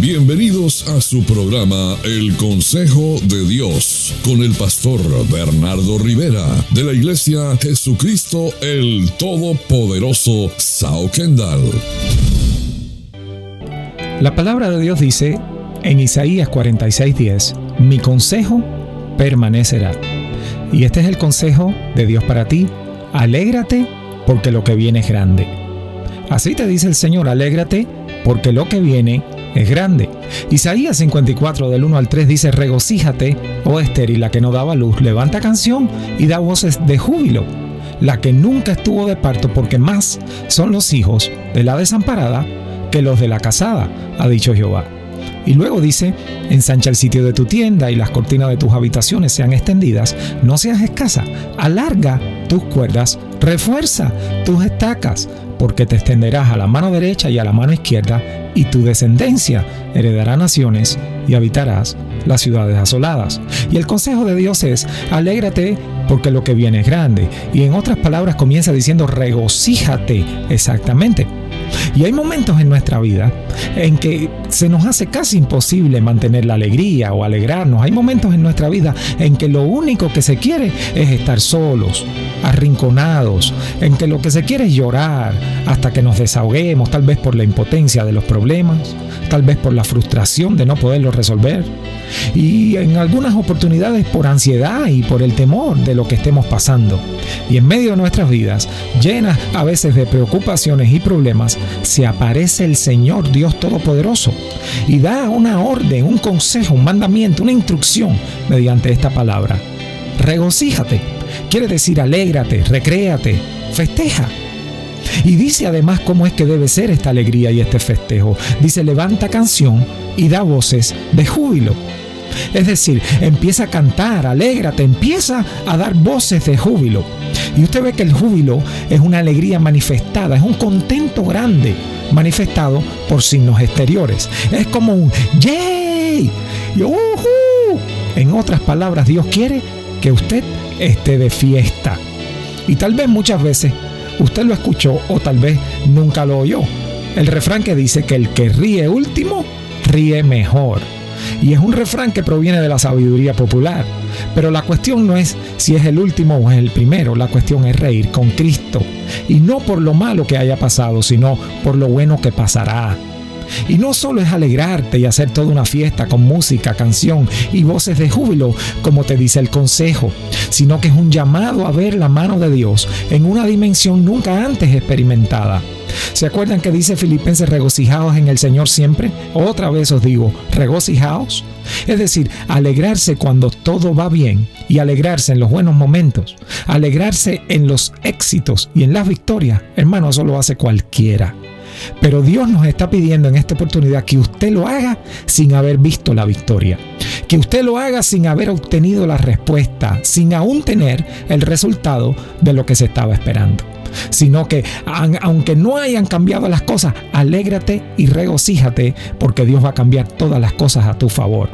Bienvenidos a su programa El Consejo de Dios con el pastor Bernardo Rivera de la Iglesia Jesucristo el Todopoderoso Sao Kendall. La palabra de Dios dice en Isaías 46:10, mi consejo permanecerá. Y este es el consejo de Dios para ti. Alégrate porque lo que viene es grande. Así te dice el Señor, alégrate porque lo que viene es grande. Isaías 54 del 1 al 3 dice, regocíjate, oh estéril, la que no daba luz, levanta canción y da voces de júbilo, la que nunca estuvo de parto, porque más son los hijos de la desamparada que los de la casada, ha dicho Jehová. Y luego dice, ensancha el sitio de tu tienda y las cortinas de tus habitaciones sean extendidas, no seas escasa, alarga tus cuerdas, refuerza tus estacas, porque te extenderás a la mano derecha y a la mano izquierda, y tu descendencia heredará naciones y habitarás las ciudades asoladas. Y el consejo de Dios es, alégrate porque lo que viene es grande. Y en otras palabras comienza diciendo, regocíjate exactamente. Y hay momentos en nuestra vida en que se nos hace casi imposible mantener la alegría o alegrarnos. Hay momentos en nuestra vida en que lo único que se quiere es estar solos, arrinconados, en que lo que se quiere es llorar hasta que nos desahoguemos, tal vez por la impotencia de los problemas, tal vez por la frustración de no poderlo resolver y en algunas oportunidades por ansiedad y por el temor de lo que estemos pasando. Y en medio de nuestras vidas, llenas a veces de preocupaciones y problemas, se aparece el Señor Dios Todopoderoso y da una orden, un consejo, un mandamiento, una instrucción mediante esta palabra. Regocíjate. Quiere decir alégrate, recréate, festeja. Y dice además cómo es que debe ser esta alegría y este festejo. Dice, levanta canción y da voces de júbilo. Es decir, empieza a cantar, alégrate, empieza a dar voces de júbilo. Y usted ve que el júbilo es una alegría manifestada, es un contento grande manifestado por signos exteriores. Es como un ¡yay! Y En otras palabras, Dios quiere que usted esté de fiesta. Y tal vez muchas veces usted lo escuchó o tal vez nunca lo oyó. El refrán que dice que el que ríe último, ríe mejor. Y es un refrán que proviene de la sabiduría popular. Pero la cuestión no es si es el último o es el primero, la cuestión es reír con Cristo. Y no por lo malo que haya pasado, sino por lo bueno que pasará. Y no solo es alegrarte y hacer toda una fiesta con música, canción y voces de júbilo, como te dice el consejo, sino que es un llamado a ver la mano de Dios en una dimensión nunca antes experimentada. ¿Se acuerdan que dice Filipenses regocijaos en el Señor siempre? Otra vez os digo, regocijaos. Es decir, alegrarse cuando todo va bien y alegrarse en los buenos momentos, alegrarse en los éxitos y en las victorias, hermano, eso lo hace cualquiera. Pero Dios nos está pidiendo en esta oportunidad que usted lo haga sin haber visto la victoria. Que usted lo haga sin haber obtenido la respuesta, sin aún tener el resultado de lo que se estaba esperando sino que aunque no hayan cambiado las cosas, alégrate y regocíjate porque Dios va a cambiar todas las cosas a tu favor.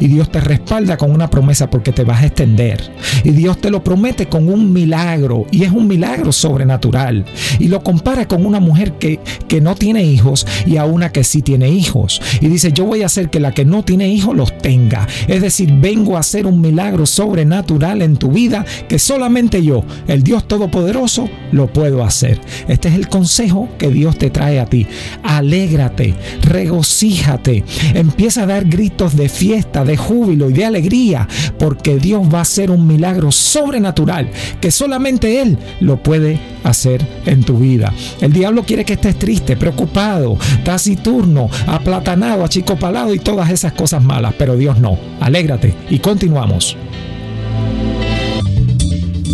Y Dios te respalda con una promesa porque te vas a extender. Y Dios te lo promete con un milagro. Y es un milagro sobrenatural. Y lo compara con una mujer que, que no tiene hijos y a una que sí tiene hijos. Y dice, yo voy a hacer que la que no tiene hijos los tenga. Es decir, vengo a hacer un milagro sobrenatural en tu vida que solamente yo, el Dios Todopoderoso, lo puedo hacer. Este es el consejo que Dios te trae a ti. Alégrate, regocíjate, empieza a dar gritos de fiesta, de júbilo y de alegría, porque Dios va a hacer un milagro sobrenatural que solamente Él lo puede hacer en tu vida. El diablo quiere que estés triste, preocupado, taciturno, aplatanado, achicopalado y todas esas cosas malas, pero Dios no. Alégrate y continuamos.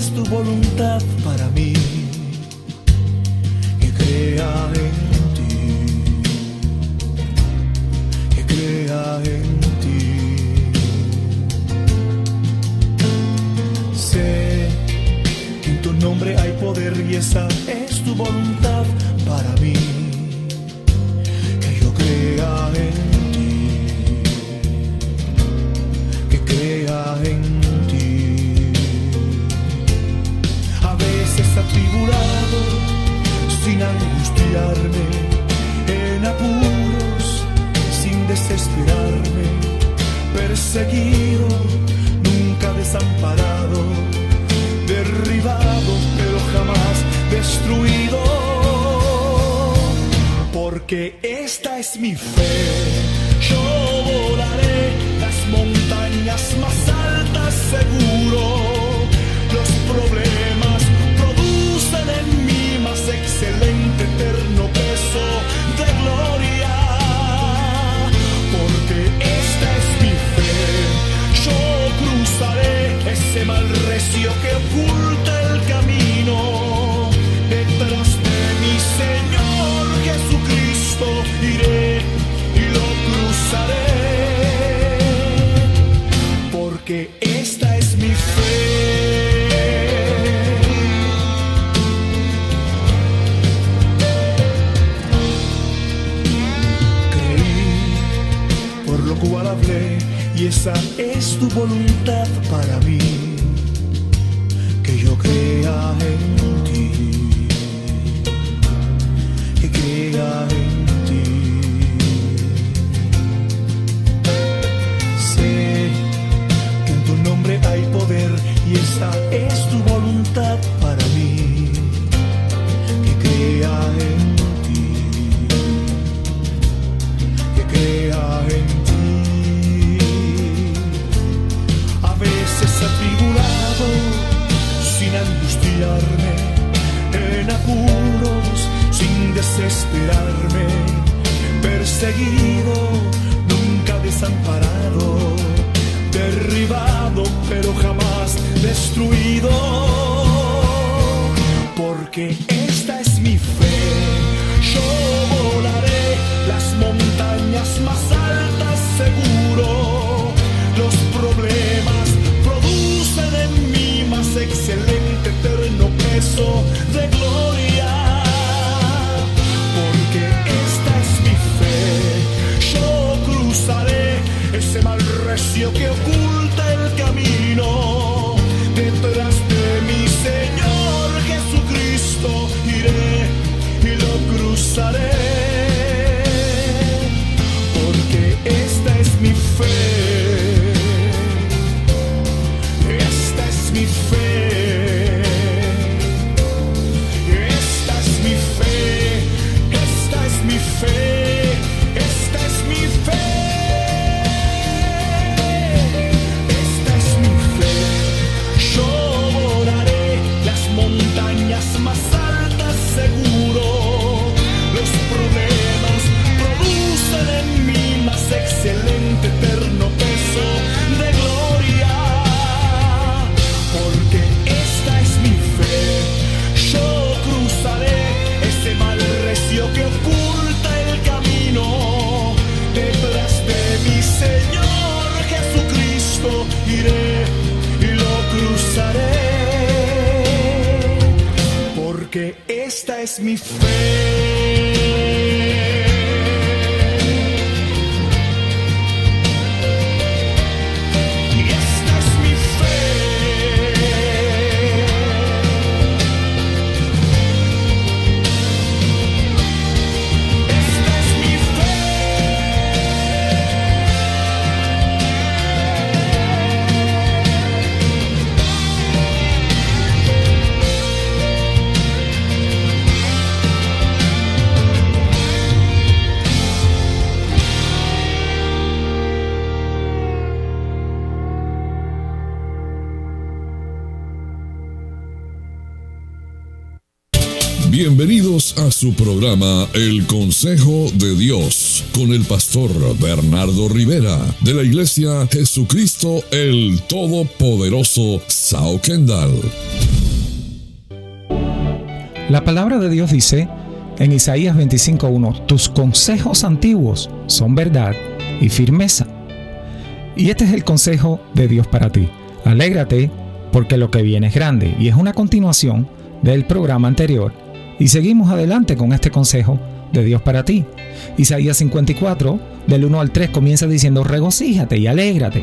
es tu voluntad para mí. que esta es mi fe. Yo volaré las montañas más altas seguro. my head. Seguido, nunca desamparado, derribado pero jamás destruido. Porque esta es mi fe, yo volaré las montañas más altas seguro. Bienvenidos a su programa El Consejo de Dios con el pastor Bernardo Rivera de la Iglesia Jesucristo el Todopoderoso Sao Kendall. La palabra de Dios dice en Isaías 25.1, tus consejos antiguos son verdad y firmeza. Y este es el consejo de Dios para ti. Alégrate porque lo que viene es grande. Y es una continuación del programa anterior. Y seguimos adelante con este consejo de Dios para ti. Isaías 54, del 1 al 3, comienza diciendo, regocíjate y alégrate.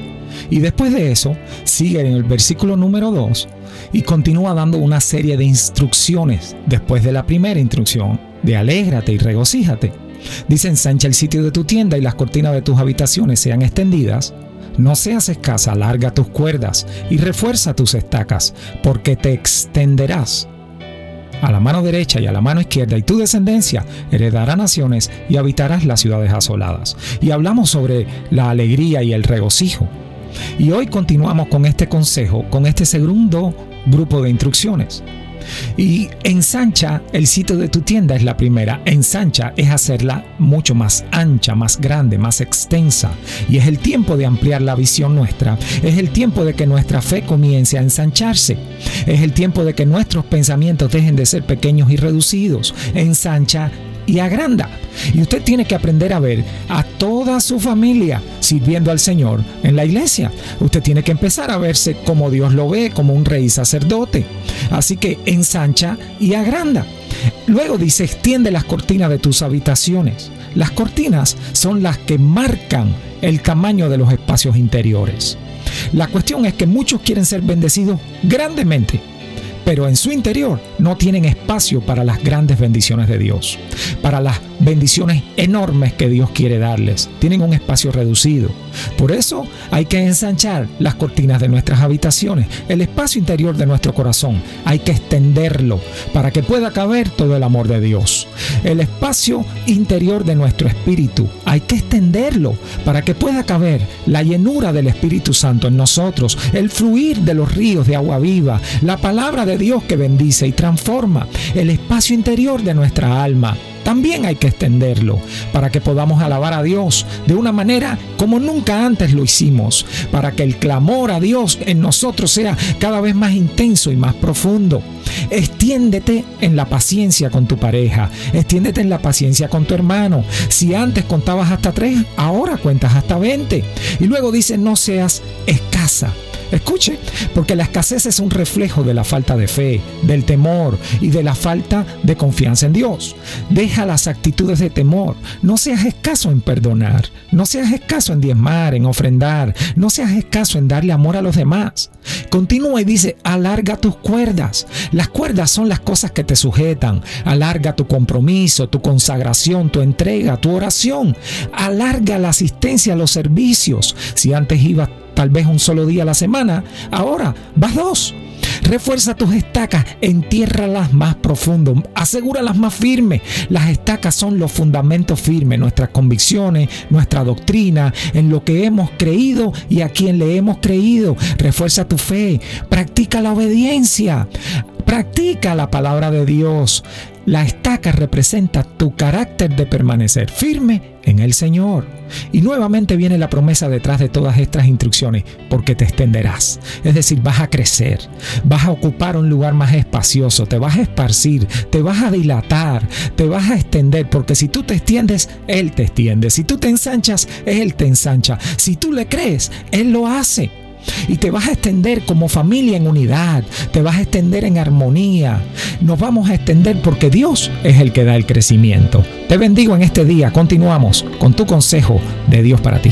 Y después de eso, sigue en el versículo número 2 y continúa dando una serie de instrucciones después de la primera instrucción de alégrate y regocíjate. Dice, ensancha el sitio de tu tienda y las cortinas de tus habitaciones sean extendidas. No seas escasa, alarga tus cuerdas y refuerza tus estacas, porque te extenderás a la mano derecha y a la mano izquierda, y tu descendencia heredará naciones y habitarás las ciudades asoladas. Y hablamos sobre la alegría y el regocijo. Y hoy continuamos con este consejo, con este segundo grupo de instrucciones. Y ensancha el sitio de tu tienda es la primera. Ensancha es hacerla mucho más ancha, más grande, más extensa. Y es el tiempo de ampliar la visión nuestra. Es el tiempo de que nuestra fe comience a ensancharse. Es el tiempo de que nuestros pensamientos dejen de ser pequeños y reducidos. Ensancha y agranda. Y usted tiene que aprender a ver a toda su familia sirviendo al Señor en la iglesia. Usted tiene que empezar a verse como Dios lo ve, como un rey sacerdote. Así que ensancha y agranda. Luego dice, extiende las cortinas de tus habitaciones. Las cortinas son las que marcan el tamaño de los espacios interiores. La cuestión es que muchos quieren ser bendecidos grandemente pero en su interior no tienen espacio para las grandes bendiciones de Dios, para las bendiciones enormes que Dios quiere darles. Tienen un espacio reducido. Por eso hay que ensanchar las cortinas de nuestras habitaciones, el espacio interior de nuestro corazón. Hay que extenderlo para que pueda caber todo el amor de Dios. El espacio interior de nuestro espíritu hay que extenderlo para que pueda caber la llenura del Espíritu Santo en nosotros, el fluir de los ríos de agua viva, la palabra de Dios que bendice y transforma el espacio interior de nuestra alma. También hay que extenderlo para que podamos alabar a Dios de una manera como nunca antes lo hicimos, para que el clamor a Dios en nosotros sea cada vez más intenso y más profundo. Extiéndete en la paciencia con tu pareja, extiéndete en la paciencia con tu hermano. Si antes contabas hasta tres, ahora cuentas hasta 20. Y luego dice, no seas escasa Escuche, porque la escasez es un reflejo de la falta de fe, del temor y de la falta de confianza en Dios. Deja las actitudes de temor. No seas escaso en perdonar. No seas escaso en diezmar, en ofrendar. No seas escaso en darle amor a los demás. Continúa y dice, alarga tus cuerdas. Las cuerdas son las cosas que te sujetan. Alarga tu compromiso, tu consagración, tu entrega, tu oración. Alarga la asistencia a los servicios. Si antes ibas tal vez un solo día a la semana, ahora vas dos. Refuerza tus estacas, entiérralas más profundo, asegúralas más firmes. Las estacas son los fundamentos firmes, nuestras convicciones, nuestra doctrina, en lo que hemos creído y a quien le hemos creído. Refuerza tu fe, practica la obediencia, practica la palabra de Dios. La estaca representa tu carácter de permanecer firme en el Señor. Y nuevamente viene la promesa detrás de todas estas instrucciones, porque te extenderás. Es decir, vas a crecer, vas a ocupar un lugar más espacioso, te vas a esparcir, te vas a dilatar, te vas a extender, porque si tú te extiendes, Él te extiende. Si tú te ensanchas, Él te ensancha. Si tú le crees, Él lo hace y te vas a extender como familia en unidad, te vas a extender en armonía. Nos vamos a extender porque Dios es el que da el crecimiento. Te bendigo en este día. Continuamos con tu consejo de Dios para ti.